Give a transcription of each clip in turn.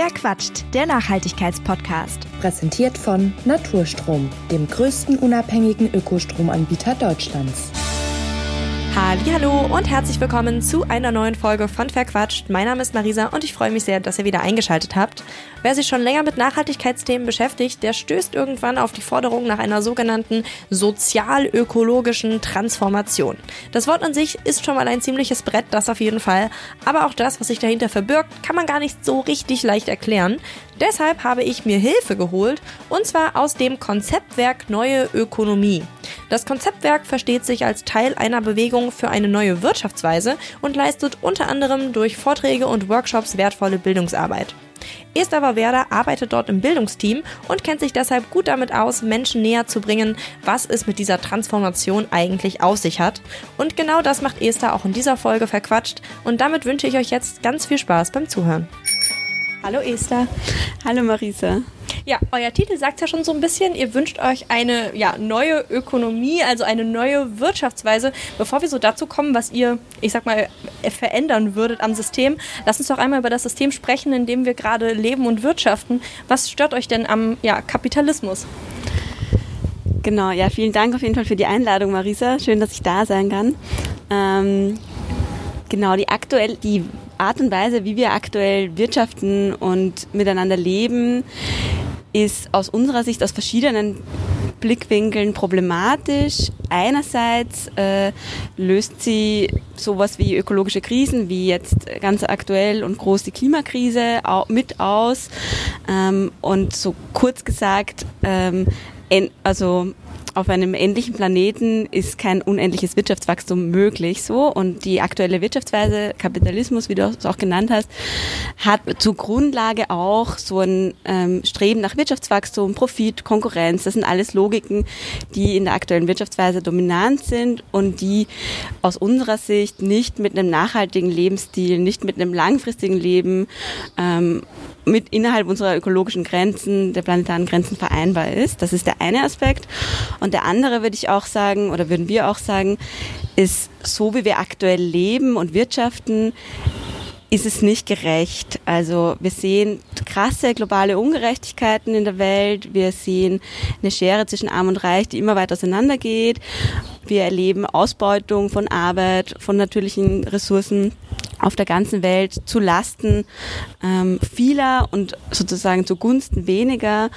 Wer quatscht? Der Nachhaltigkeitspodcast. Präsentiert von Naturstrom, dem größten unabhängigen Ökostromanbieter Deutschlands. Hallo und herzlich willkommen zu einer neuen Folge von Verquatscht. Mein Name ist Marisa und ich freue mich sehr, dass ihr wieder eingeschaltet habt. Wer sich schon länger mit Nachhaltigkeitsthemen beschäftigt, der stößt irgendwann auf die Forderung nach einer sogenannten sozial-ökologischen Transformation. Das Wort an sich ist schon mal ein ziemliches Brett, das auf jeden Fall. Aber auch das, was sich dahinter verbirgt, kann man gar nicht so richtig leicht erklären. Deshalb habe ich mir Hilfe geholt und zwar aus dem Konzeptwerk Neue Ökonomie. Das Konzeptwerk versteht sich als Teil einer Bewegung für eine neue Wirtschaftsweise und leistet unter anderem durch Vorträge und Workshops wertvolle Bildungsarbeit. Esther Werder arbeitet dort im Bildungsteam und kennt sich deshalb gut damit aus, Menschen näher zu bringen, was es mit dieser Transformation eigentlich auf sich hat. Und genau das macht Esther auch in dieser Folge verquatscht und damit wünsche ich euch jetzt ganz viel Spaß beim Zuhören. Hallo Esther. Hallo Marisa. Ja, euer Titel sagt ja schon so ein bisschen, ihr wünscht euch eine ja, neue Ökonomie, also eine neue Wirtschaftsweise. Bevor wir so dazu kommen, was ihr, ich sag mal, verändern würdet am System, lasst uns doch einmal über das System sprechen, in dem wir gerade leben und wirtschaften. Was stört euch denn am ja, Kapitalismus? Genau, ja, vielen Dank auf jeden Fall für die Einladung, Marisa. Schön, dass ich da sein kann. Ähm, genau, die aktuell, die Art und Weise, wie wir aktuell wirtschaften und miteinander leben, ist aus unserer Sicht aus verschiedenen Blickwinkeln problematisch. Einerseits äh, löst sie sowas wie ökologische Krisen, wie jetzt ganz aktuell und groß die Klimakrise mit aus. Ähm, und so kurz gesagt, ähm, also auf einem endlichen Planeten ist kein unendliches Wirtschaftswachstum möglich so und die aktuelle Wirtschaftsweise Kapitalismus, wie du es auch genannt hast, hat zur Grundlage auch so ein ähm, Streben nach Wirtschaftswachstum, Profit, Konkurrenz. Das sind alles Logiken, die in der aktuellen Wirtschaftsweise dominant sind und die aus unserer Sicht nicht mit einem nachhaltigen Lebensstil, nicht mit einem langfristigen Leben ähm, mit innerhalb unserer ökologischen Grenzen, der planetaren Grenzen vereinbar ist. Das ist der eine Aspekt. Und der andere würde ich auch sagen, oder würden wir auch sagen, ist so wie wir aktuell leben und wirtschaften, ist es nicht gerecht. Also wir sehen krasse globale Ungerechtigkeiten in der Welt. Wir sehen eine Schere zwischen Arm und Reich, die immer weiter auseinandergeht. Wir erleben Ausbeutung von Arbeit, von natürlichen Ressourcen auf der ganzen Welt zu Lasten ähm, vieler und sozusagen zugunsten weniger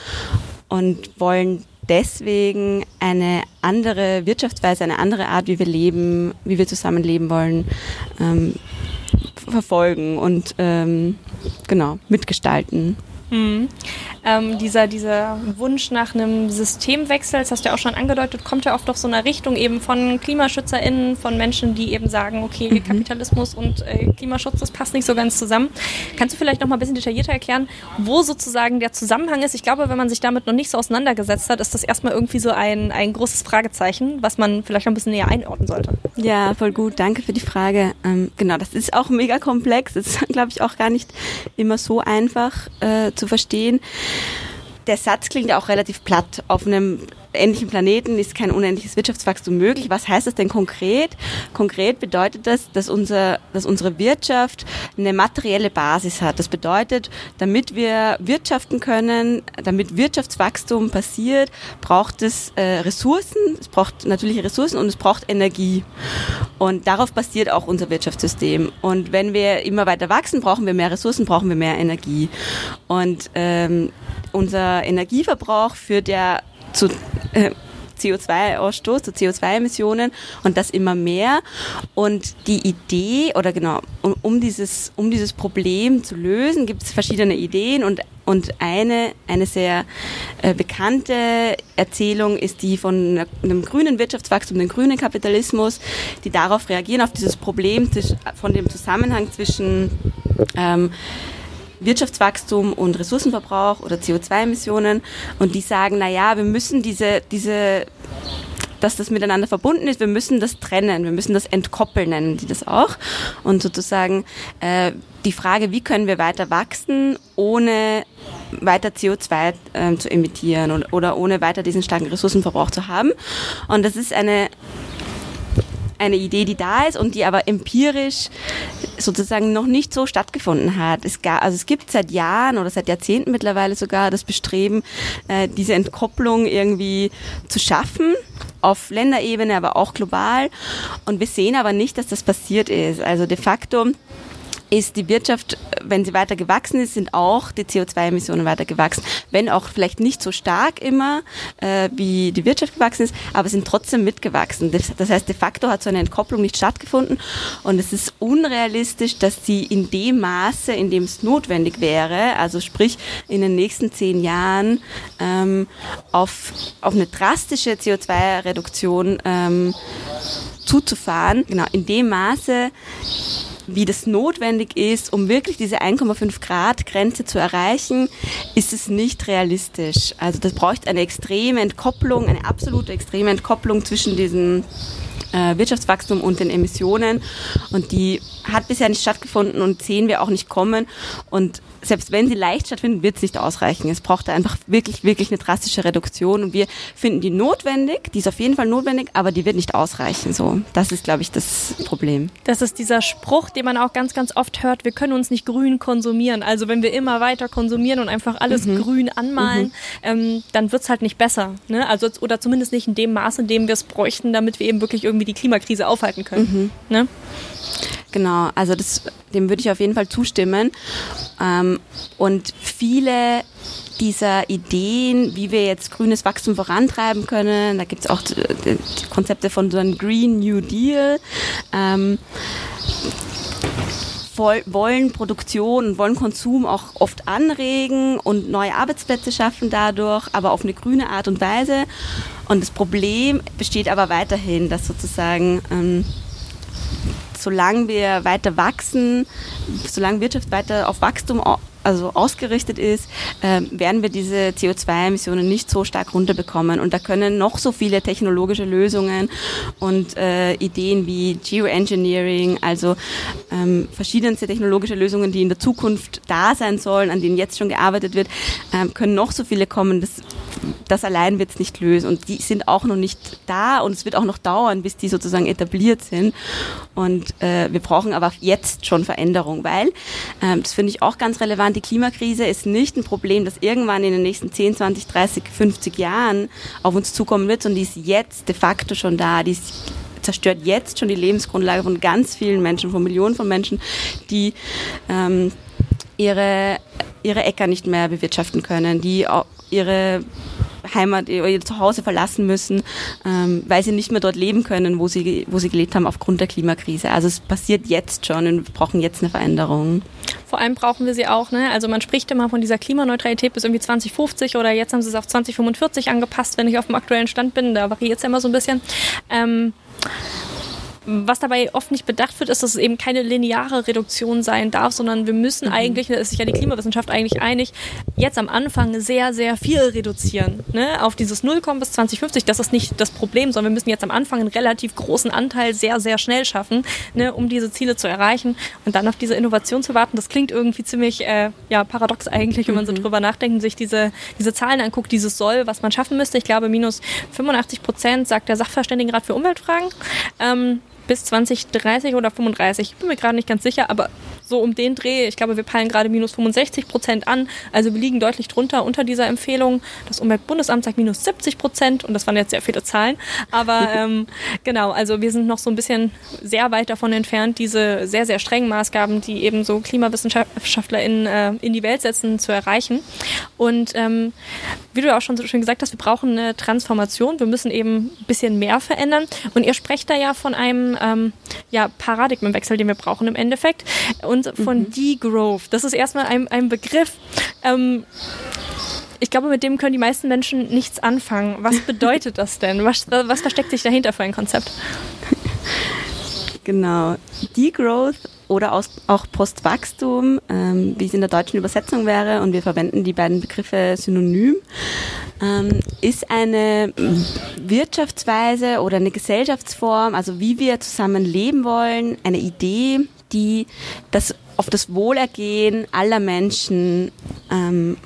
und wollen deswegen eine andere Wirtschaftsweise, eine andere Art, wie wir leben, wie wir zusammenleben wollen, ähm, verfolgen und ähm, genau mitgestalten. Mhm. Ähm, dieser, dieser Wunsch nach einem Systemwechsel, das hast du ja auch schon angedeutet, kommt ja oft aus so einer Richtung eben von KlimaschützerInnen, von Menschen, die eben sagen, okay, mhm. Kapitalismus und äh, Klimaschutz, das passt nicht so ganz zusammen. Kannst du vielleicht noch mal ein bisschen detaillierter erklären, wo sozusagen der Zusammenhang ist? Ich glaube, wenn man sich damit noch nicht so auseinandergesetzt hat, ist das erstmal irgendwie so ein, ein großes Fragezeichen, was man vielleicht noch ein bisschen näher einordnen sollte. Ja, voll gut. Danke für die Frage. Ähm, genau, das ist auch mega komplex. Das ist, glaube ich, auch gar nicht immer so einfach äh, zu verstehen. Der Satz klingt auch relativ platt. Auf einem endlichen Planeten ist kein unendliches Wirtschaftswachstum möglich. Was heißt das denn konkret? Konkret bedeutet das, dass, unser, dass unsere Wirtschaft eine materielle Basis hat. Das bedeutet, damit wir wirtschaften können, damit Wirtschaftswachstum passiert, braucht es äh, Ressourcen, es braucht natürliche Ressourcen und es braucht Energie. Und darauf basiert auch unser Wirtschaftssystem. Und wenn wir immer weiter wachsen, brauchen wir mehr Ressourcen, brauchen wir mehr Energie. Und ähm, unser Energieverbrauch führt ja zu äh, CO2-Ausstoß, zu CO2-Emissionen und das immer mehr. Und die Idee, oder genau, um, um dieses, um dieses Problem zu lösen, gibt es verschiedene Ideen und und eine, eine sehr äh, bekannte Erzählung ist die von einem grünen Wirtschaftswachstum, dem grünen Kapitalismus, die darauf reagieren, auf dieses Problem von dem Zusammenhang zwischen ähm, Wirtschaftswachstum und Ressourcenverbrauch oder CO2-Emissionen und die sagen, na ja, wir müssen diese, diese dass das miteinander verbunden ist. Wir müssen das trennen, wir müssen das entkoppeln, nennen die das auch. Und sozusagen äh, die Frage, wie können wir weiter wachsen, ohne weiter CO2 äh, zu emittieren und, oder ohne weiter diesen starken Ressourcenverbrauch zu haben. Und das ist eine eine Idee, die da ist und die aber empirisch sozusagen noch nicht so stattgefunden hat. Es, gab, also es gibt seit Jahren oder seit Jahrzehnten mittlerweile sogar das Bestreben, äh, diese Entkopplung irgendwie zu schaffen auf Länderebene, aber auch global. Und wir sehen aber nicht, dass das passiert ist. Also de facto ist die Wirtschaft, wenn sie weiter gewachsen ist, sind auch die CO2-Emissionen weiter gewachsen. Wenn auch vielleicht nicht so stark immer, äh, wie die Wirtschaft gewachsen ist, aber sind trotzdem mitgewachsen. Das, das, heißt, de facto hat so eine Entkopplung nicht stattgefunden und es ist unrealistisch, dass sie in dem Maße, in dem es notwendig wäre, also sprich in den nächsten zehn Jahren ähm, auf, auf eine drastische CO2-Reduktion ähm, zuzufahren, genau in dem Maße, wie das notwendig ist, um wirklich diese 1,5 Grad Grenze zu erreichen, ist es nicht realistisch. Also das braucht eine extreme Entkopplung, eine absolute extreme Entkopplung zwischen diesen Wirtschaftswachstum und den Emissionen. Und die hat bisher nicht stattgefunden und sehen wir auch nicht kommen. Und selbst wenn sie leicht stattfinden, wird es nicht ausreichen. Es braucht einfach wirklich, wirklich eine drastische Reduktion. Und wir finden die notwendig, die ist auf jeden Fall notwendig, aber die wird nicht ausreichen. So, das ist, glaube ich, das Problem. Das ist dieser Spruch, den man auch ganz, ganz oft hört, wir können uns nicht grün konsumieren. Also wenn wir immer weiter konsumieren und einfach alles mhm. grün anmalen, mhm. ähm, dann wird es halt nicht besser. Ne? Also, oder zumindest nicht in dem Maß, in dem wir es bräuchten, damit wir eben wirklich irgendwie die Klimakrise aufhalten können. Mhm. Ne? Genau, also das, dem würde ich auf jeden Fall zustimmen. Ähm, und viele dieser Ideen, wie wir jetzt grünes Wachstum vorantreiben können, da gibt es auch die Konzepte von so einem Green New Deal. Ähm, wollen Produktion und wollen Konsum auch oft anregen und neue Arbeitsplätze schaffen dadurch, aber auf eine grüne Art und Weise. Und das Problem besteht aber weiterhin, dass sozusagen ähm, solange wir weiter wachsen, solange Wirtschaft weiter auf Wachstum also ausgerichtet ist, äh, werden wir diese CO2-Emissionen nicht so stark runterbekommen. Und da können noch so viele technologische Lösungen und äh, Ideen wie Geoengineering, also ähm, verschiedenste technologische Lösungen, die in der Zukunft da sein sollen, an denen jetzt schon gearbeitet wird, äh, können noch so viele kommen. Das, das allein wird es nicht lösen. Und die sind auch noch nicht da und es wird auch noch dauern, bis die sozusagen etabliert sind. Und äh, wir brauchen aber jetzt schon Veränderung, weil, äh, das finde ich auch ganz relevant, die Klimakrise ist nicht ein Problem, das irgendwann in den nächsten 10, 20, 30, 50 Jahren auf uns zukommen wird, sondern die ist jetzt de facto schon da. Die ist zerstört jetzt schon die Lebensgrundlage von ganz vielen Menschen, von Millionen von Menschen, die ähm, ihre, ihre Äcker nicht mehr bewirtschaften können, die ihre Heimat, ihr Zuhause verlassen müssen, ähm, weil sie nicht mehr dort leben können, wo sie, wo sie gelebt haben aufgrund der Klimakrise. Also es passiert jetzt schon und wir brauchen jetzt eine Veränderung. Vor allem brauchen wir sie auch. Ne? Also man spricht immer von dieser Klimaneutralität bis irgendwie 2050 oder jetzt haben sie es auf 2045 angepasst, wenn ich auf dem aktuellen Stand bin. Da variiert es ja immer so ein bisschen. Ähm, was dabei oft nicht bedacht wird, ist, dass es eben keine lineare Reduktion sein darf, sondern wir müssen mhm. eigentlich, da ist sich ja die Klimawissenschaft eigentlich einig, jetzt am Anfang sehr, sehr viel reduzieren. Ne? Auf dieses Null kommen bis 2050, das ist nicht das Problem, sondern wir müssen jetzt am Anfang einen relativ großen Anteil sehr, sehr schnell schaffen, ne, um diese Ziele zu erreichen und dann auf diese Innovation zu warten. Das klingt irgendwie ziemlich äh, ja, paradox eigentlich, wenn man so mhm. drüber nachdenkt und sich diese, diese Zahlen anguckt, dieses Soll, was man schaffen müsste. Ich glaube, minus 85 Prozent, sagt der Sachverständigenrat für Umweltfragen. Ähm, bis 2030 oder 35. Ich bin mir gerade nicht ganz sicher, aber so um den Dreh. Ich glaube, wir peilen gerade minus 65 Prozent an. Also wir liegen deutlich drunter unter dieser Empfehlung. Das Umweltbundesamt sagt minus 70 Prozent und das waren jetzt sehr viele Zahlen. Aber ähm, genau, also wir sind noch so ein bisschen sehr weit davon entfernt, diese sehr, sehr strengen Maßgaben, die eben so KlimawissenschaftlerInnen äh, in die Welt setzen, zu erreichen. Und ähm, wie du ja auch schon so schön gesagt hast, wir brauchen eine Transformation. Wir müssen eben ein bisschen mehr verändern. Und ihr sprecht da ja von einem ähm, ja, Paradigmenwechsel, den wir brauchen im Endeffekt. Und und von mhm. Degrowth. Das ist erstmal ein, ein Begriff. Ähm, ich glaube, mit dem können die meisten Menschen nichts anfangen. Was bedeutet das denn? Was, was versteckt sich dahinter für ein Konzept? Genau. Degrowth oder auch Postwachstum, ähm, wie es in der deutschen Übersetzung wäre, und wir verwenden die beiden Begriffe synonym, ähm, ist eine Wirtschaftsweise oder eine Gesellschaftsform, also wie wir zusammen leben wollen, eine Idee, die das auf das Wohlergehen aller Menschen ähm,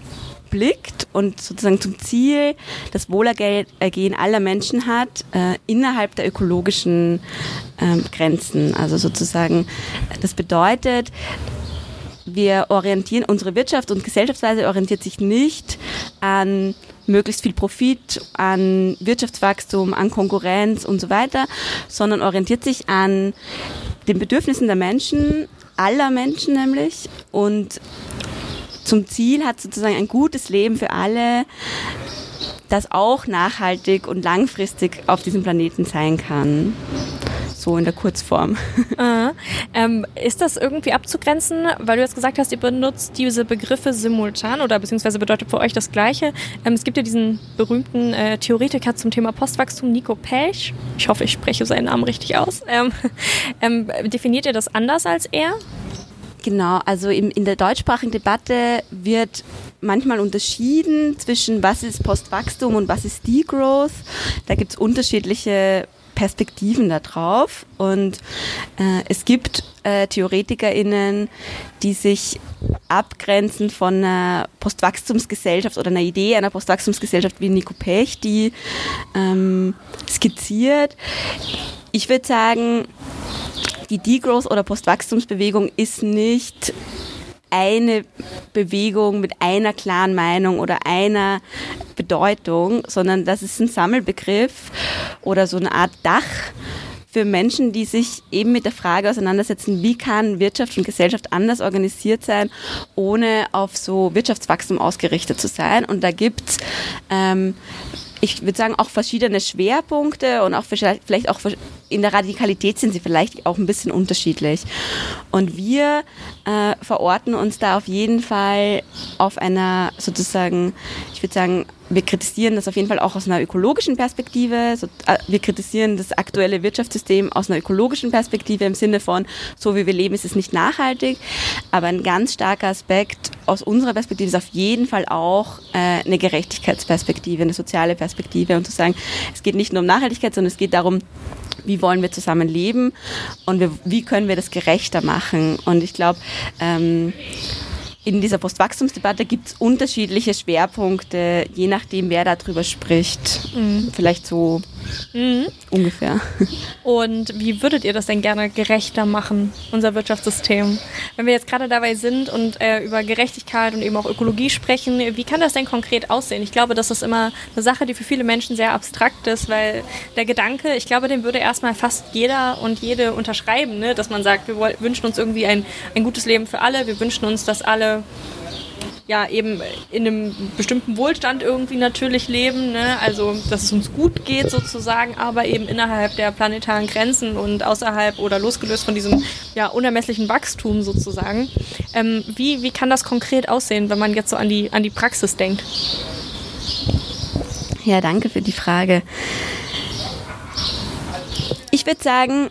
blickt und sozusagen zum Ziel das Wohlergehen aller Menschen hat, äh, innerhalb der ökologischen äh, Grenzen. Also sozusagen, das bedeutet, wir orientieren, unsere Wirtschaft und Gesellschaftsweise orientiert sich nicht an möglichst viel Profit, an Wirtschaftswachstum, an Konkurrenz und so weiter, sondern orientiert sich an den Bedürfnissen der Menschen, aller Menschen nämlich. Und zum Ziel hat sozusagen ein gutes Leben für alle, das auch nachhaltig und langfristig auf diesem Planeten sein kann so in der Kurzform. Äh, ähm, ist das irgendwie abzugrenzen, weil du jetzt gesagt hast, ihr benutzt diese Begriffe simultan oder beziehungsweise bedeutet für euch das Gleiche. Ähm, es gibt ja diesen berühmten äh, Theoretiker zum Thema Postwachstum, Nico Pelch. Ich hoffe, ich spreche seinen Namen richtig aus. Ähm, ähm definiert ihr das anders als er? Genau, also in, in der deutschsprachigen Debatte wird manchmal unterschieden zwischen was ist Postwachstum und was ist Degrowth. Da gibt es unterschiedliche Perspektiven darauf. Und äh, es gibt äh, TheoretikerInnen, die sich abgrenzen von einer Postwachstumsgesellschaft oder einer Idee einer Postwachstumsgesellschaft wie Nico Pech, die ähm, skizziert. Ich würde sagen, die Degrowth- oder Postwachstumsbewegung ist nicht eine Bewegung mit einer klaren Meinung oder einer Bedeutung, sondern das ist ein Sammelbegriff oder so eine Art Dach für Menschen, die sich eben mit der Frage auseinandersetzen, wie kann Wirtschaft und Gesellschaft anders organisiert sein, ohne auf so Wirtschaftswachstum ausgerichtet zu sein. Und da gibt's ähm, ich würde sagen, auch verschiedene Schwerpunkte und auch vielleicht auch in der Radikalität sind sie vielleicht auch ein bisschen unterschiedlich. Und wir äh, verorten uns da auf jeden Fall auf einer sozusagen, ich würde sagen, wir kritisieren das auf jeden Fall auch aus einer ökologischen Perspektive. Äh, wir kritisieren das aktuelle Wirtschaftssystem aus einer ökologischen Perspektive im Sinne von, so wie wir leben, ist es nicht nachhaltig. Aber ein ganz starker Aspekt aus unserer Perspektive ist auf jeden Fall auch äh, eine Gerechtigkeitsperspektive, eine soziale Perspektive und zu sagen, es geht nicht nur um Nachhaltigkeit, sondern es geht darum, wie wollen wir zusammen leben und wie können wir das gerechter machen. Und ich glaube, ähm, in dieser Postwachstumsdebatte gibt es unterschiedliche Schwerpunkte, je nachdem, wer darüber spricht. Mhm. Vielleicht so mhm. ungefähr. Und wie würdet ihr das denn gerne gerechter machen, unser Wirtschaftssystem? Wenn wir jetzt gerade dabei sind und äh, über Gerechtigkeit und eben auch Ökologie sprechen, wie kann das denn konkret aussehen? Ich glaube, das ist immer eine Sache, die für viele Menschen sehr abstrakt ist, weil der Gedanke, ich glaube, den würde erstmal fast jeder und jede unterschreiben, ne? dass man sagt, wir wünschen uns irgendwie ein, ein gutes Leben für alle, wir wünschen uns, dass alle ja eben in einem bestimmten Wohlstand irgendwie natürlich leben, ne? also dass es uns gut geht sozusagen, aber eben innerhalb der planetaren Grenzen und außerhalb oder losgelöst von diesem ja, unermesslichen Wachstum sozusagen. Ähm, wie, wie kann das konkret aussehen, wenn man jetzt so an die, an die Praxis denkt? Ja, danke für die Frage. Ich würde sagen,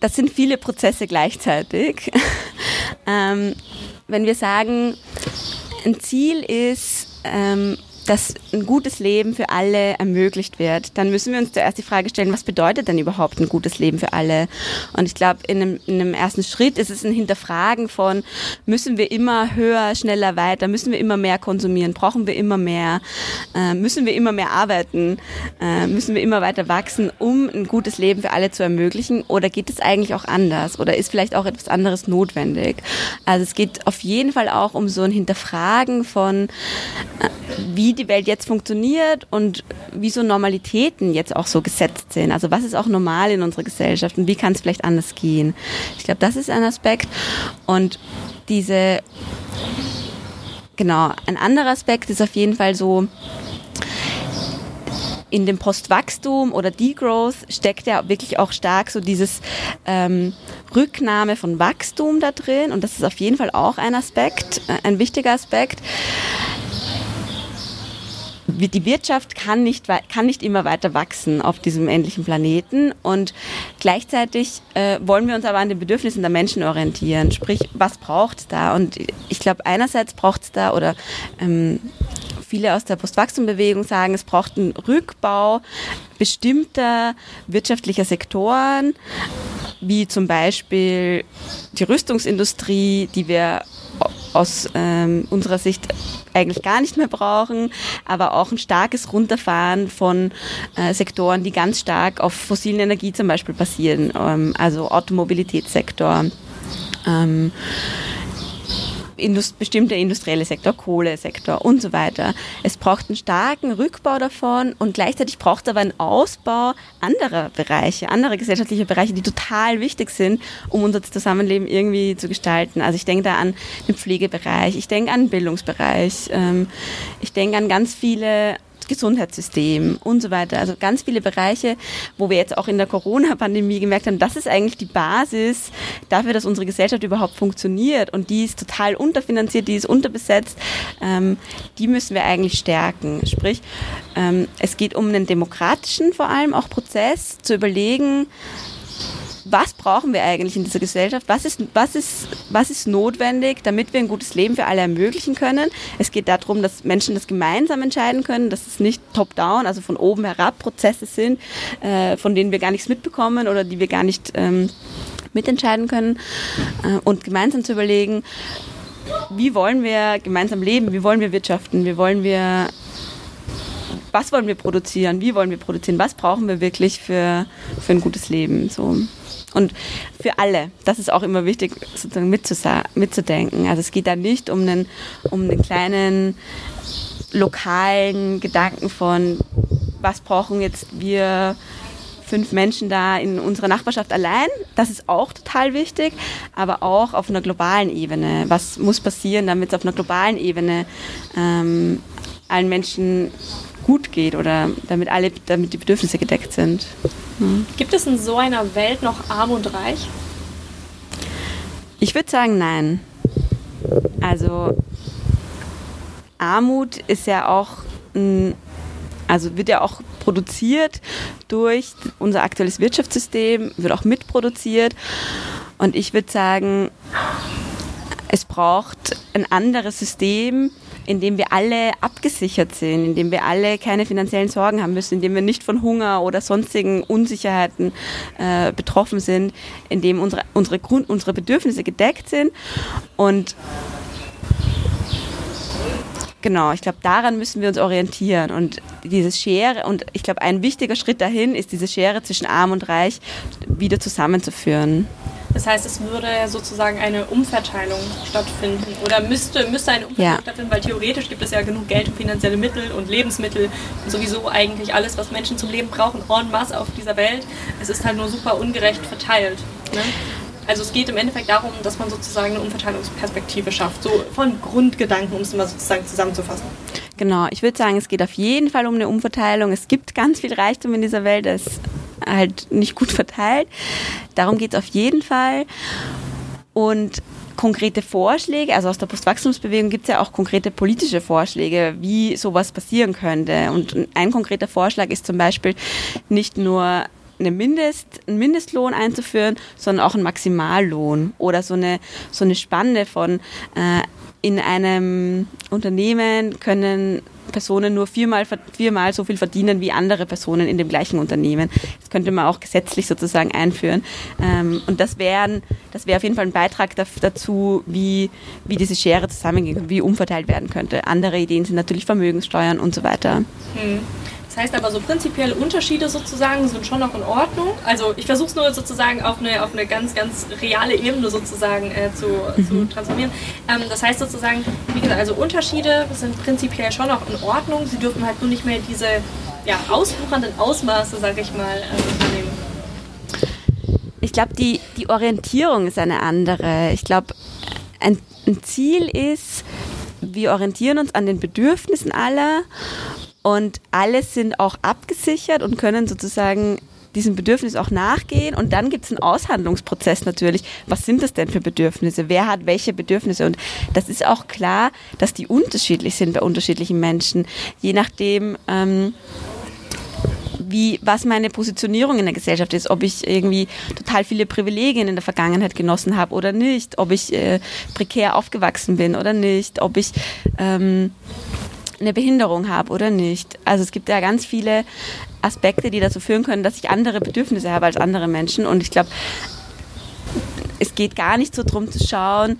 das sind viele Prozesse gleichzeitig. ähm, wenn wir sagen, ein Ziel ist, ähm, dass ein gutes Leben für alle ermöglicht wird, dann müssen wir uns zuerst die Frage stellen, was bedeutet denn überhaupt ein gutes Leben für alle? Und ich glaube, in einem, in einem ersten Schritt ist es ein Hinterfragen von, müssen wir immer höher, schneller, weiter, müssen wir immer mehr konsumieren, brauchen wir immer mehr, äh, müssen wir immer mehr arbeiten, äh, müssen wir immer weiter wachsen, um ein gutes Leben für alle zu ermöglichen? Oder geht es eigentlich auch anders? Oder ist vielleicht auch etwas anderes notwendig? Also es geht auf jeden Fall auch um so ein Hinterfragen von, äh, wie die Welt jetzt funktioniert und wie so Normalitäten jetzt auch so gesetzt sind. Also was ist auch normal in unserer Gesellschaft und wie kann es vielleicht anders gehen? Ich glaube, das ist ein Aspekt. Und diese, genau, ein anderer Aspekt ist auf jeden Fall so, in dem Postwachstum oder Degrowth steckt ja wirklich auch stark so dieses ähm, Rücknahme von Wachstum da drin und das ist auf jeden Fall auch ein Aspekt, äh, ein wichtiger Aspekt die Wirtschaft kann nicht, kann nicht immer weiter wachsen auf diesem endlichen Planeten und gleichzeitig äh, wollen wir uns aber an den Bedürfnissen der Menschen orientieren. Sprich, was braucht es da? Und ich glaube, einerseits braucht es da oder ähm, viele aus der Postwachstumbewegung sagen, es braucht einen Rückbau bestimmter wirtschaftlicher Sektoren, wie zum Beispiel die Rüstungsindustrie, die wir aus ähm, unserer Sicht eigentlich gar nicht mehr brauchen, aber auch ein starkes Runterfahren von äh, Sektoren, die ganz stark auf fossilen Energie zum Beispiel basieren, ähm, also Automobilitätssektor. Ähm, Indust bestimmte industrielle Sektor, Kohlesektor und so weiter. Es braucht einen starken Rückbau davon und gleichzeitig braucht es aber einen Ausbau anderer Bereiche, anderer gesellschaftlicher Bereiche, die total wichtig sind, um unser Zusammenleben irgendwie zu gestalten. Also ich denke da an den Pflegebereich, ich denke an den Bildungsbereich, ähm, ich denke an ganz viele Gesundheitssystem und so weiter. Also ganz viele Bereiche, wo wir jetzt auch in der Corona-Pandemie gemerkt haben, das ist eigentlich die Basis dafür, dass unsere Gesellschaft überhaupt funktioniert. Und die ist total unterfinanziert, die ist unterbesetzt. Ähm, die müssen wir eigentlich stärken. Sprich, ähm, es geht um einen demokratischen vor allem auch Prozess, zu überlegen, was brauchen wir eigentlich in dieser Gesellschaft? Was ist, was ist, was ist notwendig, damit wir ein gutes Leben für alle ermöglichen können? Es geht darum, dass Menschen das gemeinsam entscheiden können, dass es nicht top-down, also von oben herab Prozesse sind, äh, von denen wir gar nichts mitbekommen oder die wir gar nicht ähm, mitentscheiden können. Äh, und gemeinsam zu überlegen, wie wollen wir gemeinsam leben? Wie wollen wir wirtschaften? Wie wollen wir was wollen wir produzieren, wie wollen wir produzieren, was brauchen wir wirklich für, für ein gutes Leben. So. Und für alle, das ist auch immer wichtig, sozusagen mitzudenken. Also es geht da nicht um einen, um den kleinen lokalen Gedanken von, was brauchen jetzt wir fünf Menschen da in unserer Nachbarschaft allein. Das ist auch total wichtig, aber auch auf einer globalen Ebene. Was muss passieren, damit es auf einer globalen Ebene ähm, allen Menschen gut geht oder damit alle, damit die Bedürfnisse gedeckt sind. Gibt es in so einer Welt noch arm und reich? Ich würde sagen, nein. Also Armut ist ja auch, also wird ja auch produziert durch unser aktuelles Wirtschaftssystem, wird auch mitproduziert. Und ich würde sagen, es braucht ein anderes System, in dem wir alle abgesichert sind, in dem wir alle keine finanziellen Sorgen haben müssen, in dem wir nicht von Hunger oder sonstigen Unsicherheiten äh, betroffen sind, in dem unsere, unsere, Grund, unsere Bedürfnisse gedeckt sind. Und Genau, ich glaube, daran müssen wir uns orientieren. Und diese Schere, und ich glaube, ein wichtiger Schritt dahin ist, diese Schere zwischen Arm und Reich wieder zusammenzuführen. Das heißt, es würde sozusagen eine Umverteilung stattfinden oder müsste, müsste eine Umverteilung ja. stattfinden, weil theoretisch gibt es ja genug Geld und finanzielle Mittel und Lebensmittel und sowieso eigentlich alles, was Menschen zum Leben brauchen, en masse auf dieser Welt. Es ist halt nur super ungerecht verteilt. Ne? Also es geht im Endeffekt darum, dass man sozusagen eine Umverteilungsperspektive schafft, so von Grundgedanken, um es mal sozusagen zusammenzufassen. Genau, ich würde sagen, es geht auf jeden Fall um eine Umverteilung. Es gibt ganz viel Reichtum in dieser Welt, ist halt nicht gut verteilt. Darum geht es auf jeden Fall. Und konkrete Vorschläge, also aus der Postwachstumsbewegung gibt es ja auch konkrete politische Vorschläge, wie sowas passieren könnte. Und ein konkreter Vorschlag ist zum Beispiel nicht nur eine Mindest, einen Mindestlohn einzuführen, sondern auch einen Maximallohn oder so eine, so eine Spanne von äh, in einem Unternehmen können Personen nur viermal, viermal so viel verdienen wie andere Personen in dem gleichen Unternehmen. Das könnte man auch gesetzlich sozusagen einführen. Ähm, und das wäre das wär auf jeden Fall ein Beitrag dazu, wie, wie diese Schere zusammengeht, wie umverteilt werden könnte. Andere Ideen sind natürlich Vermögenssteuern und so weiter. Hm. Das heißt aber so prinzipielle Unterschiede sozusagen sind schon noch in Ordnung. Also ich versuche es nur sozusagen auf eine, auf eine ganz, ganz reale Ebene sozusagen äh, zu, mhm. zu transformieren. Ähm, das heißt sozusagen, wie gesagt, also Unterschiede sind prinzipiell schon noch in Ordnung. Sie dürfen halt nur nicht mehr diese ja, auswuchernden Ausmaße, sage ich mal, äh, annehmen. Ich glaube, die, die Orientierung ist eine andere. Ich glaube, ein, ein Ziel ist, wir orientieren uns an den Bedürfnissen aller und alle sind auch abgesichert und können sozusagen diesem Bedürfnis auch nachgehen. Und dann gibt es einen Aushandlungsprozess natürlich. Was sind das denn für Bedürfnisse? Wer hat welche Bedürfnisse? Und das ist auch klar, dass die unterschiedlich sind bei unterschiedlichen Menschen. Je nachdem, ähm, wie, was meine Positionierung in der Gesellschaft ist, ob ich irgendwie total viele Privilegien in der Vergangenheit genossen habe oder nicht, ob ich äh, prekär aufgewachsen bin oder nicht, ob ich ähm, eine Behinderung habe oder nicht. Also es gibt ja ganz viele Aspekte, die dazu führen können, dass ich andere Bedürfnisse habe als andere Menschen. Und ich glaube, es geht gar nicht so darum zu schauen,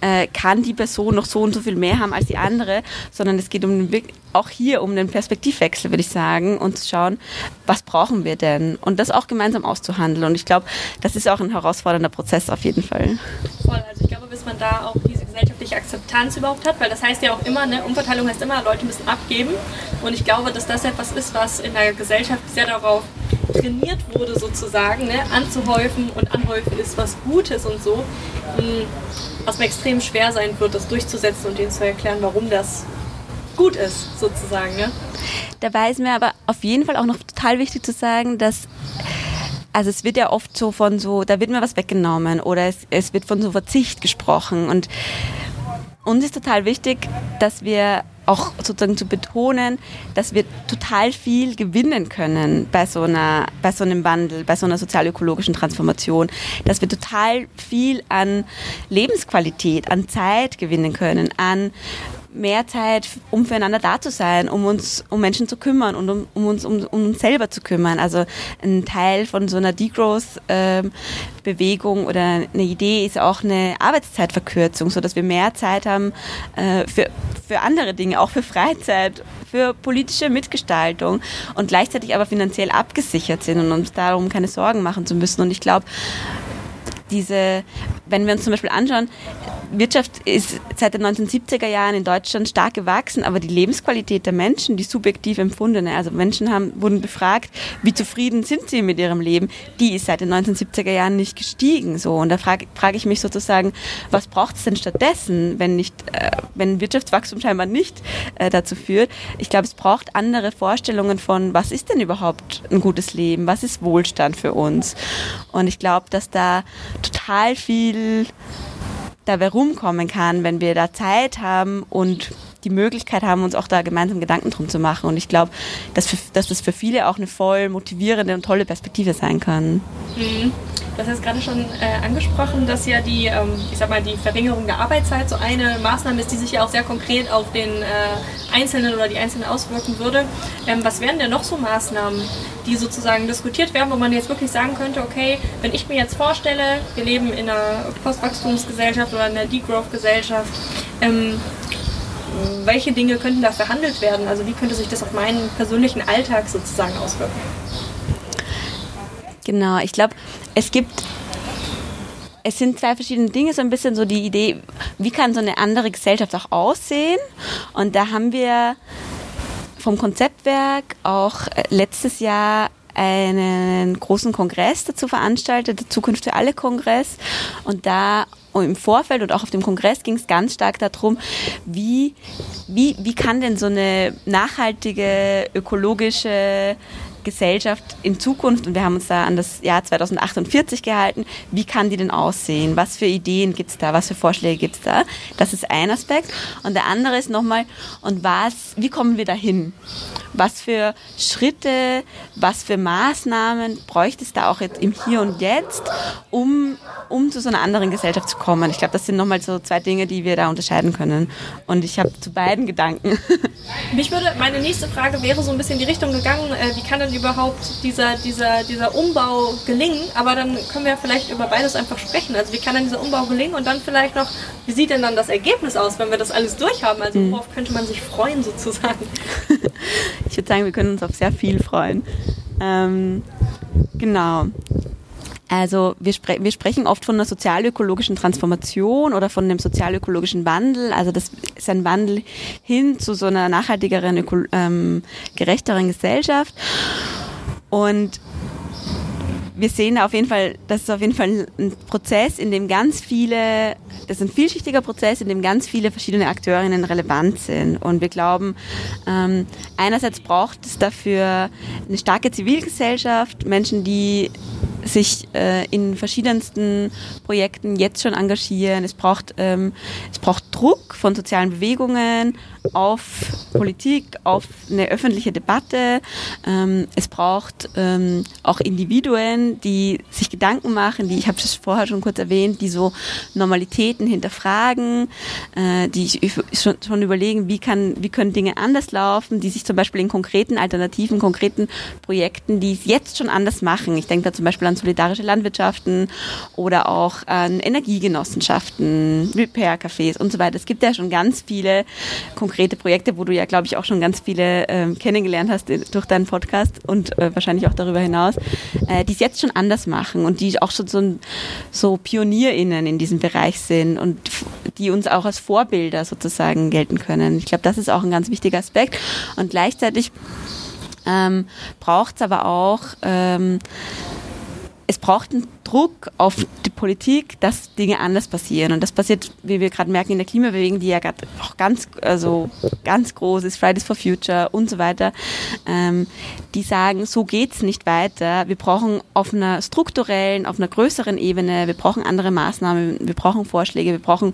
äh, kann die Person noch so und so viel mehr haben als die andere, sondern es geht um auch hier um den Perspektivwechsel, würde ich sagen, und zu schauen, was brauchen wir denn? Und das auch gemeinsam auszuhandeln. Und ich glaube, das ist auch ein herausfordernder Prozess auf jeden Fall. Voll, also ich glaube, bis man da auch diese gesellschaftliche Akzeptanz überhaupt hat, weil das heißt ja auch immer, ne, Umverteilung heißt immer, Leute müssen abgeben. Und ich glaube, dass das etwas ist, was in der Gesellschaft sehr darauf trainiert wurde, sozusagen, ne, anzuhäufen und anhäufen ist was Gutes und so. Mm, was mir extrem schwer sein wird, das durchzusetzen und denen zu erklären, warum das gut ist, sozusagen. Ne? Dabei ist mir aber auf jeden Fall auch noch total wichtig zu sagen, dass also es wird ja oft so von so, da wird mir was weggenommen oder es, es wird von so Verzicht gesprochen und uns ist total wichtig, dass wir auch sozusagen zu betonen, dass wir total viel gewinnen können bei so einer, bei so einem Wandel, bei so einer sozialökologischen Transformation, dass wir total viel an Lebensqualität, an Zeit gewinnen können, an mehr Zeit, um füreinander da zu sein, um uns um Menschen zu kümmern und um, um uns um, um, uns selber zu kümmern. Also ein Teil von so einer Degrowth-Bewegung ähm, oder eine Idee ist auch eine Arbeitszeitverkürzung, so dass wir mehr Zeit haben äh, für, für andere Dinge, auch für Freizeit, für politische Mitgestaltung und gleichzeitig aber finanziell abgesichert sind und uns darum keine Sorgen machen zu müssen. Und ich glaube, diese, wenn wir uns zum Beispiel anschauen, Wirtschaft ist seit den 1970er Jahren in Deutschland stark gewachsen, aber die Lebensqualität der Menschen, die subjektiv empfundene, also Menschen haben, wurden befragt, wie zufrieden sind sie mit ihrem Leben, die ist seit den 1970er Jahren nicht gestiegen. So. Und da frage frag ich mich sozusagen, was braucht es denn stattdessen, wenn nicht, äh, wenn Wirtschaftswachstum scheinbar nicht äh, dazu führt? Ich glaube, es braucht andere Vorstellungen von, was ist denn überhaupt ein gutes Leben, was ist Wohlstand für uns? Und ich glaube, dass da total viel dabei rumkommen kann, wenn wir da Zeit haben und die Möglichkeit haben, uns auch da gemeinsam Gedanken drum zu machen. Und ich glaube, dass, dass das für viele auch eine voll motivierende und tolle Perspektive sein kann. Mhm. Du hast gerade schon äh, angesprochen, dass ja die, ähm, ich sag mal, die Verringerung der Arbeitszeit so eine Maßnahme ist, die sich ja auch sehr konkret auf den äh, Einzelnen oder die Einzelnen auswirken würde. Ähm, was wären denn noch so Maßnahmen, die sozusagen diskutiert werden, wo man jetzt wirklich sagen könnte, okay, wenn ich mir jetzt vorstelle, wir leben in einer Postwachstumsgesellschaft oder in einer Degrowth-Gesellschaft, ähm, welche Dinge könnten da verhandelt werden? Also wie könnte sich das auf meinen persönlichen Alltag sozusagen auswirken? Genau, ich glaube, es gibt es sind zwei verschiedene Dinge, so ein bisschen so die Idee, wie kann so eine andere Gesellschaft auch aussehen? Und da haben wir vom Konzeptwerk auch äh, letztes Jahr einen großen Kongress dazu veranstaltet, der Zukunft für alle Kongress. Und da im Vorfeld und auch auf dem Kongress ging es ganz stark darum, wie, wie, wie kann denn so eine nachhaltige, ökologische Gesellschaft in Zukunft, und wir haben uns da an das Jahr 2048 gehalten, wie kann die denn aussehen? Was für Ideen gibt es da? Was für Vorschläge gibt es da? Das ist ein Aspekt. Und der andere ist nochmal, und was, wie kommen wir dahin? Was für Schritte, was für Maßnahmen bräuchte es da auch jetzt im Hier und Jetzt, um, um zu so einer anderen Gesellschaft zu kommen? Ich glaube, das sind nochmal so zwei Dinge, die wir da unterscheiden können. Und ich habe zu beiden Gedanken. Mich würde, meine nächste Frage wäre so ein bisschen in die Richtung gegangen, äh, wie kann denn überhaupt dieser, dieser, dieser Umbau gelingen? Aber dann können wir vielleicht über beides einfach sprechen. Also wie kann denn dieser Umbau gelingen und dann vielleicht noch, wie sieht denn dann das Ergebnis aus, wenn wir das alles durchhaben? Also mhm. worauf könnte man sich freuen sozusagen? ich würde sagen, wir können uns auf sehr viel freuen. Ähm, genau. Also wir, spre wir sprechen oft von einer sozialökologischen Transformation oder von einem sozialökologischen Wandel. Also das ist ein Wandel hin zu so einer nachhaltigeren, ähm, gerechteren Gesellschaft. Und wir sehen auf jeden Fall, das ist auf jeden Fall ein Prozess, in dem ganz viele, das ist ein vielschichtiger Prozess, in dem ganz viele verschiedene Akteurinnen relevant sind. Und wir glauben, ähm, einerseits braucht es dafür eine starke Zivilgesellschaft, Menschen, die sich äh, in verschiedensten Projekten jetzt schon engagieren. Es braucht, ähm, es braucht Druck von sozialen Bewegungen auf Politik, auf eine öffentliche Debatte. Ähm, es braucht ähm, auch Individuen, die sich Gedanken machen, die, ich habe es vorher schon kurz erwähnt, die so Normalitäten hinterfragen, äh, die schon, schon überlegen, wie, kann, wie können Dinge anders laufen, die sich zum Beispiel in konkreten Alternativen, konkreten Projekten, die es jetzt schon anders machen. Ich denke da zum Beispiel an solidarische Landwirtschaften oder auch an Energiegenossenschaften, Repair-Cafés und so weiter. Es gibt ja schon ganz viele konkrete Projekte, wo du ja, glaube ich, auch schon ganz viele ähm, kennengelernt hast durch deinen Podcast und äh, wahrscheinlich auch darüber hinaus, äh, die es jetzt schon anders machen und die auch schon so, so PionierInnen in diesem Bereich sind und die uns auch als Vorbilder sozusagen gelten können. Ich glaube, das ist auch ein ganz wichtiger Aspekt. Und gleichzeitig ähm, braucht es aber auch ähm, es braucht einen Druck auf die Politik, dass Dinge anders passieren. Und das passiert, wie wir gerade merken, in der Klimabewegung, die ja gerade auch ganz, also ganz groß ist, Fridays for Future und so weiter. Ähm, die sagen, so geht's nicht weiter. Wir brauchen auf einer strukturellen, auf einer größeren Ebene, wir brauchen andere Maßnahmen, wir brauchen Vorschläge, wir brauchen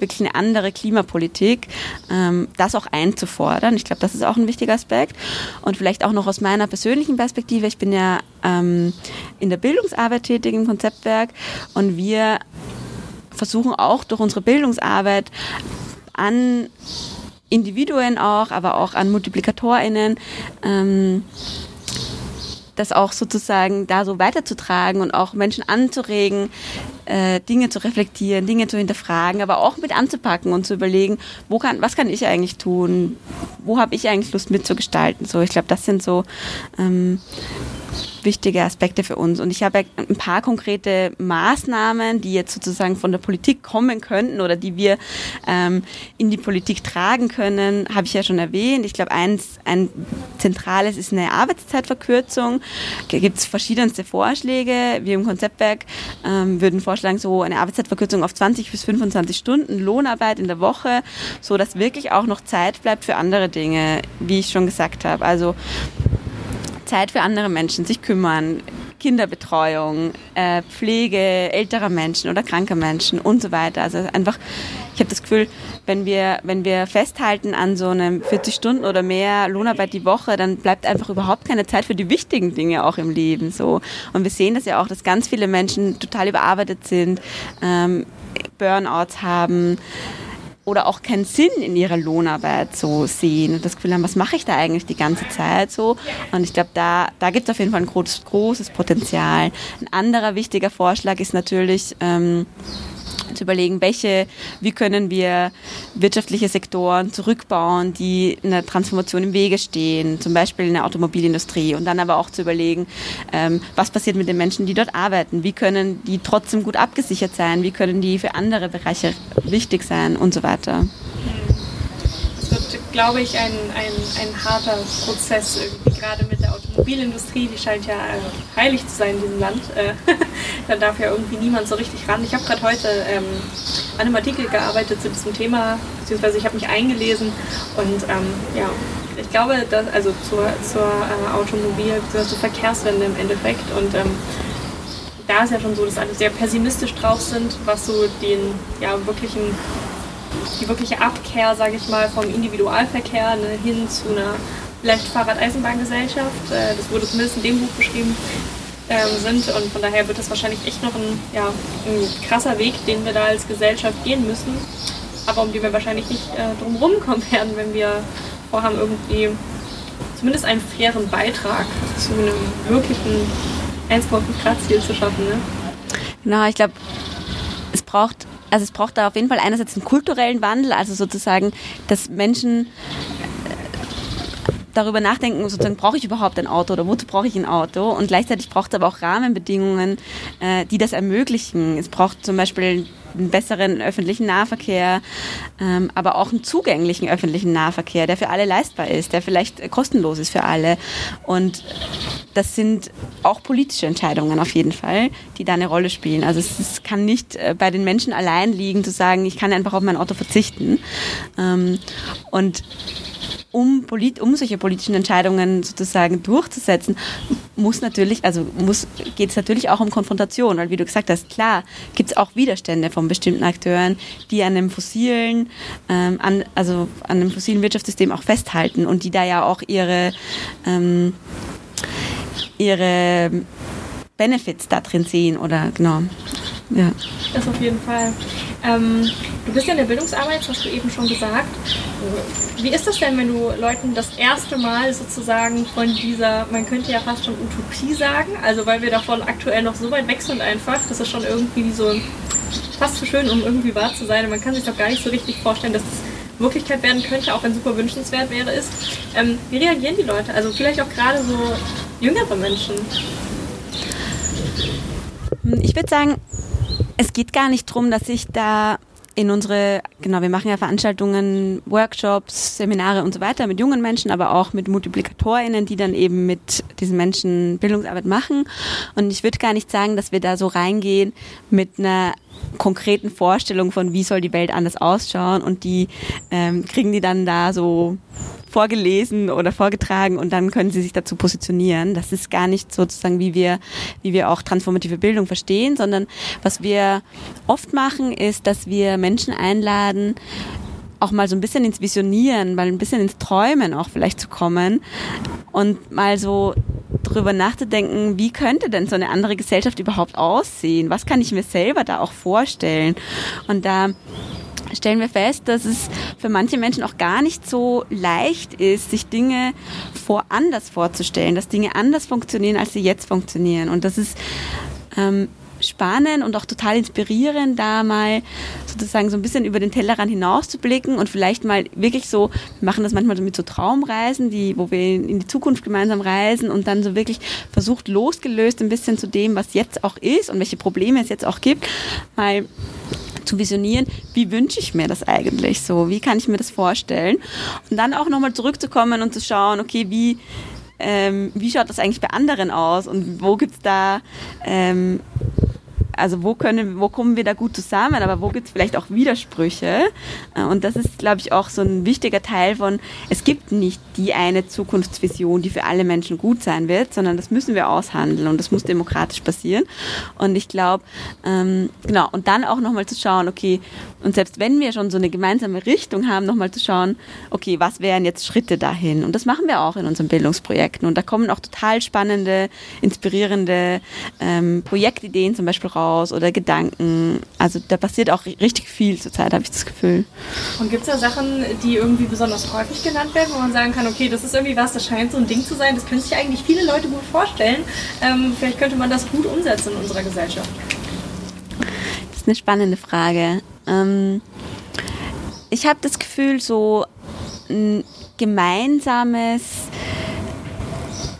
wirklich eine andere Klimapolitik, ähm, das auch einzufordern. Ich glaube, das ist auch ein wichtiger Aspekt. Und vielleicht auch noch aus meiner persönlichen Perspektive. Ich bin ja ähm, in der Bildungsarbeit tätig im Konzeptwerk und wir versuchen auch durch unsere Bildungsarbeit an Individuen auch, aber auch an MultiplikatorInnen, ähm, das auch sozusagen da so weiterzutragen und auch Menschen anzuregen, äh, Dinge zu reflektieren, Dinge zu hinterfragen, aber auch mit anzupacken und zu überlegen, wo kann, was kann ich eigentlich tun, wo habe ich eigentlich Lust mitzugestalten. So, ich glaube, das sind so ähm, wichtige Aspekte für uns. Und ich habe ein paar konkrete Maßnahmen, die jetzt sozusagen von der Politik kommen könnten oder die wir ähm, in die Politik tragen können, habe ich ja schon erwähnt. Ich glaube, eins, ein zentrales ist eine Arbeitszeitverkürzung. Da gibt es verschiedenste Vorschläge. Wir im Konzeptwerk ähm, würden vorschlagen, so eine Arbeitszeitverkürzung auf 20 bis 25 Stunden Lohnarbeit in der Woche, so dass wirklich auch noch Zeit bleibt für andere Dinge, wie ich schon gesagt habe. Also Zeit für andere Menschen, sich kümmern, Kinderbetreuung, äh, Pflege älterer Menschen oder kranker Menschen und so weiter. Also einfach, ich habe das Gefühl, wenn wir, wenn wir festhalten an so einem 40 Stunden oder mehr Lohnarbeit die Woche, dann bleibt einfach überhaupt keine Zeit für die wichtigen Dinge auch im Leben. So. Und wir sehen das ja auch, dass ganz viele Menschen total überarbeitet sind, ähm, Burnouts haben oder auch keinen Sinn in ihrer Lohnarbeit so sehen und das Gefühl haben, was mache ich da eigentlich die ganze Zeit so? Und ich glaube, da, da gibt es auf jeden Fall ein großes, großes Potenzial. Ein anderer wichtiger Vorschlag ist natürlich, ähm, zu überlegen, welche, wie können wir wirtschaftliche Sektoren zurückbauen, die einer Transformation im Wege stehen, zum Beispiel in der Automobilindustrie. Und dann aber auch zu überlegen, ähm, was passiert mit den Menschen, die dort arbeiten, wie können die trotzdem gut abgesichert sein, wie können die für andere Bereiche wichtig sein? Und so weiter. Glaube ich, ein, ein, ein harter Prozess irgendwie, gerade mit der Automobilindustrie, die scheint ja äh, heilig zu sein in diesem Land. Äh, da darf ja irgendwie niemand so richtig ran. Ich habe gerade heute ähm, an einem Artikel gearbeitet zu diesem Thema, beziehungsweise ich habe mich eingelesen und ähm, ja, ich glaube, dass, also zur, zur äh, Automobil- bzw. zur Verkehrswende im Endeffekt und ähm, da ist ja schon so, dass alle sehr pessimistisch drauf sind, was so den ja, wirklichen die wirkliche Abkehr, sage ich mal, vom Individualverkehr ne, hin zu einer vielleicht Fahrrad-Eisenbahngesellschaft. Äh, das wurde zumindest in dem Buch beschrieben. Ähm, sind und von daher wird das wahrscheinlich echt noch ein, ja, ein krasser Weg, den wir da als Gesellschaft gehen müssen, aber um den wir wahrscheinlich nicht äh, drum rumkommen werden, wenn wir vorhaben, irgendwie zumindest einen fairen Beitrag zu einem wirklichen 1,5 Grad Ziel zu schaffen. Ne? Genau, ich glaube, es braucht also es braucht da auf jeden Fall einerseits einen kulturellen Wandel, also sozusagen, dass Menschen darüber nachdenken, sozusagen, brauche ich überhaupt ein Auto oder wozu brauche ich ein Auto? Und gleichzeitig braucht es aber auch Rahmenbedingungen, äh, die das ermöglichen. Es braucht zum Beispiel einen besseren öffentlichen Nahverkehr, ähm, aber auch einen zugänglichen öffentlichen Nahverkehr, der für alle leistbar ist, der vielleicht kostenlos ist für alle. Und das sind auch politische Entscheidungen auf jeden Fall, die da eine Rolle spielen. Also es, es kann nicht äh, bei den Menschen allein liegen, zu sagen, ich kann einfach auf mein Auto verzichten. Ähm, und um, polit, um solche politischen Entscheidungen sozusagen durchzusetzen, muss natürlich, also geht es natürlich auch um Konfrontation, weil wie du gesagt hast, klar, gibt es auch Widerstände von bestimmten Akteuren, die an einem fossilen, ähm, an, also an einem fossilen Wirtschaftssystem auch festhalten und die da ja auch ihre ähm, ihre Benefits da drin sehen oder genau Ja. Das auf jeden Fall. Ähm, du bist ja in der Bildungsarbeit, das hast du eben schon gesagt. Wie ist das denn, wenn du Leuten das erste Mal sozusagen von dieser, man könnte ja fast schon Utopie sagen, also weil wir davon aktuell noch so weit weg sind einfach, das ist schon irgendwie so fast zu schön, um irgendwie wahr zu sein und man kann sich doch gar nicht so richtig vorstellen, dass es Wirklichkeit werden könnte, auch wenn super wünschenswert wäre, ist. Ähm, wie reagieren die Leute? Also vielleicht auch gerade so jüngere Menschen. Ich würde sagen, es geht gar nicht darum, dass ich da in unsere, genau, wir machen ja Veranstaltungen, Workshops, Seminare und so weiter mit jungen Menschen, aber auch mit MultiplikatorInnen, die dann eben mit diesen Menschen Bildungsarbeit machen. Und ich würde gar nicht sagen, dass wir da so reingehen mit einer konkreten Vorstellung von, wie soll die Welt anders ausschauen und die ähm, kriegen die dann da so vorgelesen oder vorgetragen und dann können sie sich dazu positionieren. Das ist gar nicht sozusagen, wie wir, wie wir auch transformative Bildung verstehen, sondern was wir oft machen, ist, dass wir Menschen einladen, auch mal so ein bisschen ins Visionieren, mal ein bisschen ins Träumen auch vielleicht zu kommen und mal so drüber nachzudenken, wie könnte denn so eine andere Gesellschaft überhaupt aussehen? Was kann ich mir selber da auch vorstellen? Und da stellen wir fest, dass es für manche Menschen auch gar nicht so leicht ist, sich Dinge vor anders vorzustellen, dass Dinge anders funktionieren, als sie jetzt funktionieren. Und das ist ähm, spannend und auch total inspirierend, da mal sozusagen so ein bisschen über den Tellerrand hinaus zu blicken und vielleicht mal wirklich so, wir machen das manchmal so mit so Traumreisen, die, wo wir in die Zukunft gemeinsam reisen und dann so wirklich versucht, losgelöst ein bisschen zu dem, was jetzt auch ist und welche Probleme es jetzt auch gibt, mal zu visionieren, wie wünsche ich mir das eigentlich so, wie kann ich mir das vorstellen? Und dann auch nochmal zurückzukommen und zu schauen, okay, wie, ähm, wie schaut das eigentlich bei anderen aus und wo gibt es da ähm, also wo können, wo kommen wir da gut zusammen, aber wo gibt es vielleicht auch Widersprüche? Äh, und das ist, glaube ich, auch so ein wichtiger Teil von, es gibt nicht die eine Zukunftsvision, die für alle Menschen gut sein wird, sondern das müssen wir aushandeln und das muss demokratisch passieren. Und ich glaube, ähm, genau, und dann auch nochmal zu schauen, okay, und selbst wenn wir schon so eine gemeinsame Richtung haben, nochmal zu schauen, okay, was wären jetzt Schritte dahin? Und das machen wir auch in unseren Bildungsprojekten. Und da kommen auch total spannende, inspirierende ähm, Projektideen zum Beispiel raus oder Gedanken. Also da passiert auch richtig viel zurzeit, habe ich das Gefühl. Und gibt es da Sachen, die irgendwie besonders häufig genannt werden, wo man sagen kann, okay, das ist irgendwie was, das scheint so ein Ding zu sein, das können sich eigentlich viele Leute gut vorstellen. Ähm, vielleicht könnte man das gut umsetzen in unserer Gesellschaft. Das ist eine spannende Frage. Ähm, ich habe das Gefühl, so ein gemeinsames,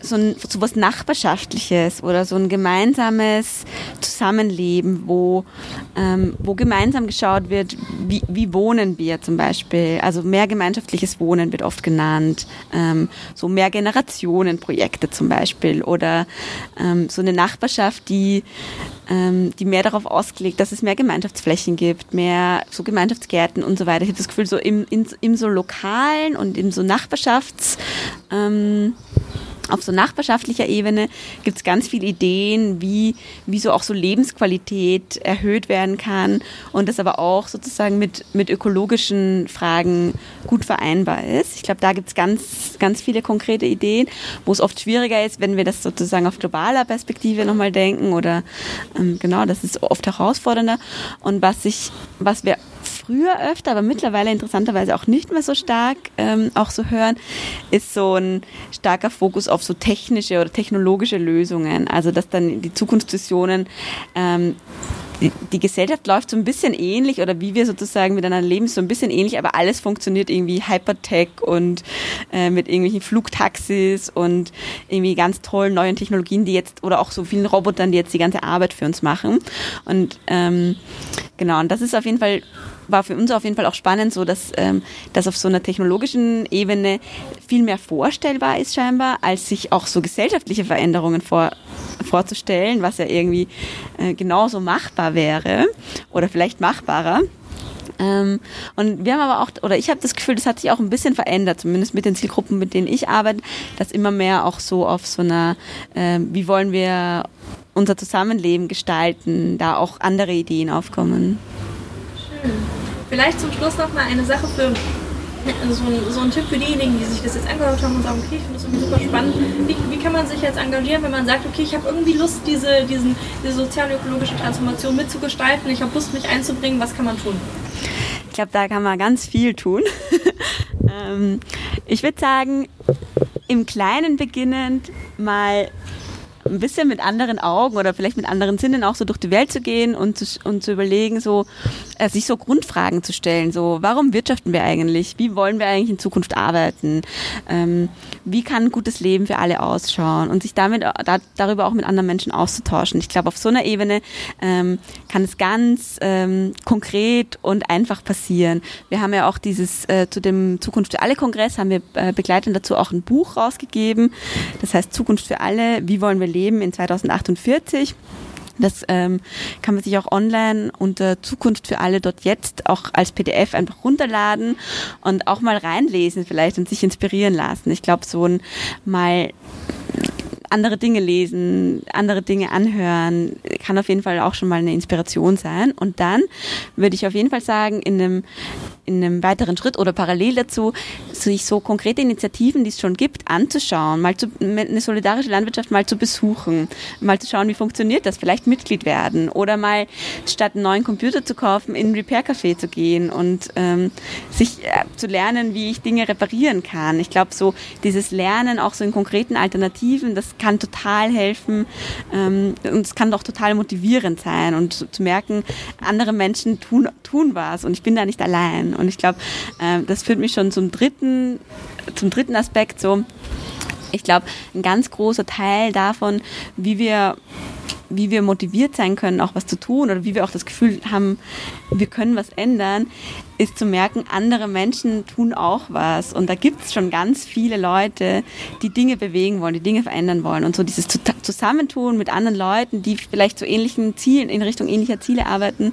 so, ein, so was Nachbarschaftliches oder so ein gemeinsames Zusammenleben, wo, ähm, wo gemeinsam geschaut wird, wie, wie wohnen wir zum Beispiel. Also mehr gemeinschaftliches Wohnen wird oft genannt, ähm, so mehr Generationenprojekte zum Beispiel oder ähm, so eine Nachbarschaft, die ähm, die mehr darauf ausgelegt, dass es mehr Gemeinschaftsflächen gibt, mehr so Gemeinschaftsgärten und so weiter. Ich habe das Gefühl, so im, in, im so lokalen und im so Nachbarschafts ähm, auf so nachbarschaftlicher Ebene gibt es ganz viele Ideen, wie, wie so auch so Lebensqualität erhöht werden kann und das aber auch sozusagen mit, mit ökologischen Fragen gut vereinbar ist. Ich glaube, da gibt es ganz, ganz viele konkrete Ideen, wo es oft schwieriger ist, wenn wir das sozusagen auf globaler Perspektive nochmal denken oder ähm, genau, das ist oft herausfordernder. Und was ich, was wir früher öfter, aber mittlerweile interessanterweise auch nicht mehr so stark ähm, auch so hören, ist so ein starker Fokus auf so technische oder technologische Lösungen. Also dass dann die Zukunftsvisionen ähm, die, Gesellschaft läuft so ein bisschen ähnlich oder wie wir sozusagen miteinander leben, so ein bisschen ähnlich, aber alles funktioniert irgendwie Hypertech und äh, mit irgendwelchen Flugtaxis und irgendwie ganz tollen neuen Technologien, die jetzt oder auch so vielen Robotern, die jetzt die ganze Arbeit für uns machen. Und ähm, genau, und das ist auf jeden Fall war für uns auf jeden Fall auch spannend, so dass ähm, das auf so einer technologischen Ebene viel mehr vorstellbar ist scheinbar, als sich auch so gesellschaftliche Veränderungen vor, vorzustellen, was ja irgendwie äh, genauso machbar wäre oder vielleicht machbarer. Ähm, und wir haben aber auch, oder ich habe das Gefühl, das hat sich auch ein bisschen verändert, zumindest mit den Zielgruppen, mit denen ich arbeite, dass immer mehr auch so auf so einer, äh, wie wollen wir unser Zusammenleben gestalten, da auch andere Ideen aufkommen. Schön. Vielleicht zum Schluss noch mal eine Sache für so ein, so ein Tipp für diejenigen, die sich das jetzt angehört haben und sagen, okay, ich finde das irgendwie super spannend. Wie, wie kann man sich jetzt engagieren, wenn man sagt, okay, ich habe irgendwie Lust, diese, diesen, diese sozial-ökologische Transformation mitzugestalten, ich habe Lust, mich einzubringen, was kann man tun? Ich glaube, da kann man ganz viel tun. ähm, ich würde sagen, im Kleinen beginnend mal ein bisschen mit anderen Augen oder vielleicht mit anderen Sinnen auch so durch die Welt zu gehen und zu, und zu überlegen, so äh, sich so Grundfragen zu stellen. So, warum wirtschaften wir eigentlich? Wie wollen wir eigentlich in Zukunft arbeiten? Ähm, wie kann ein gutes Leben für alle ausschauen? Und sich damit da, darüber auch mit anderen Menschen auszutauschen. Ich glaube, auf so einer Ebene ähm, kann es ganz ähm, konkret und einfach passieren. Wir haben ja auch dieses äh, zu dem Zukunft für alle Kongress haben wir äh, begleitend dazu auch ein Buch rausgegeben. Das heißt Zukunft für alle. Wie wollen wir leben in 2048? Das ähm, kann man sich auch online unter Zukunft für alle dort jetzt auch als PDF einfach runterladen und auch mal reinlesen vielleicht und sich inspirieren lassen. Ich glaube, so ein mal andere Dinge lesen, andere Dinge anhören, kann auf jeden Fall auch schon mal eine Inspiration sein. Und dann würde ich auf jeden Fall sagen, in einem, in einem weiteren Schritt oder parallel dazu, sich so konkrete Initiativen, die es schon gibt, anzuschauen, mal zu, eine solidarische Landwirtschaft mal zu besuchen, mal zu schauen, wie funktioniert das, vielleicht Mitglied werden oder mal statt einen neuen Computer zu kaufen, in ein Repair-Café zu gehen und ähm, sich äh, zu lernen, wie ich Dinge reparieren kann. Ich glaube, so dieses Lernen auch so in konkreten Alternativen, das kann total helfen ähm, und es kann doch total motivierend sein und zu merken, andere Menschen tun, tun was und ich bin da nicht allein. Und ich glaube, äh, das führt mich schon zum dritten, zum dritten Aspekt so. Ich glaube, ein ganz großer Teil davon, wie wir wie wir motiviert sein können, auch was zu tun oder wie wir auch das Gefühl haben, wir können was ändern, ist zu merken, andere Menschen tun auch was. Und da gibt es schon ganz viele Leute, die Dinge bewegen wollen, die Dinge verändern wollen. Und so dieses Zusammentun mit anderen Leuten, die vielleicht zu ähnlichen Zielen, in Richtung ähnlicher Ziele arbeiten,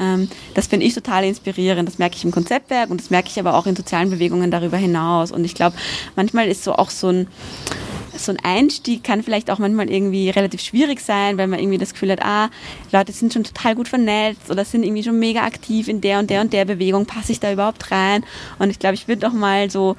ähm, das finde ich total inspirierend. Das merke ich im Konzeptwerk und das merke ich aber auch in sozialen Bewegungen darüber hinaus. Und ich glaube, manchmal ist so auch so ein so ein Einstieg kann vielleicht auch manchmal irgendwie relativ schwierig sein, weil man irgendwie das Gefühl hat, ah, Leute sind schon total gut vernetzt oder sind irgendwie schon mega aktiv in der und der und der Bewegung, passe ich da überhaupt rein? Und ich glaube, ich würde auch mal so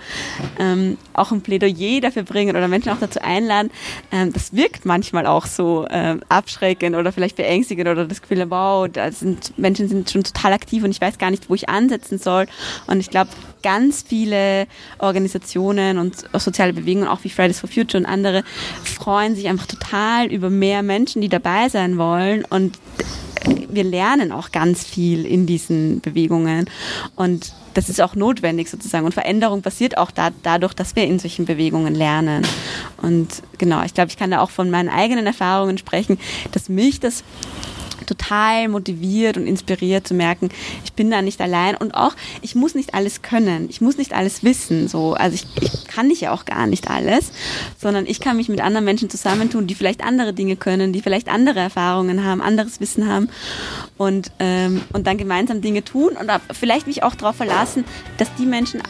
ähm, auch ein Plädoyer dafür bringen oder Menschen auch dazu einladen. Ähm, das wirkt manchmal auch so ähm, abschreckend oder vielleicht beängstigend oder das Gefühl, wow, da sind Menschen sind schon total aktiv und ich weiß gar nicht, wo ich ansetzen soll. Und ich glaube, ganz viele Organisationen und soziale Bewegungen, auch wie Fridays for Future und andere, freuen sich einfach total über mehr Menschen, die dabei sein wollen. Und wir lernen auch ganz viel in diesen Bewegungen. Und das ist auch notwendig sozusagen. Und Veränderung passiert auch da, dadurch, dass wir in solchen Bewegungen lernen. Und genau, ich glaube, ich kann da auch von meinen eigenen Erfahrungen sprechen, dass mich das total motiviert und inspiriert zu merken, ich bin da nicht allein. Und auch, ich muss nicht alles können, ich muss nicht alles wissen, so, also ich, ich kann nicht ja auch gar nicht alles, sondern ich kann mich mit anderen Menschen zusammentun, die vielleicht andere Dinge können, die vielleicht andere Erfahrungen haben, anderes Wissen haben und, ähm, und dann gemeinsam Dinge tun und vielleicht mich auch darauf verlassen, dass die Menschen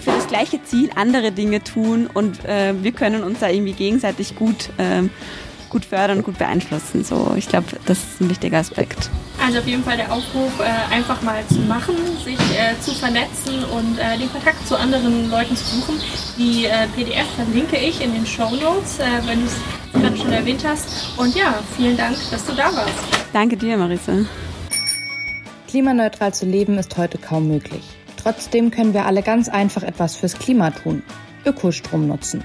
für das gleiche Ziel andere Dinge tun und äh, wir können uns da irgendwie gegenseitig gut ähm, gut fördern, gut beeinflussen. So, ich glaube, das ist ein wichtiger Aspekt. Also auf jeden Fall der Aufruf, äh, einfach mal zu machen, sich äh, zu vernetzen und äh, den Kontakt zu anderen Leuten zu suchen. Die PDF verlinke ich in den Show Notes, wenn du es gerade schon erwähnt hast. Und ja, vielen Dank, dass du da warst. Danke dir, Marisa. Klimaneutral zu leben ist heute kaum möglich. Trotzdem können wir alle ganz einfach etwas fürs Klima tun. Ökostrom nutzen.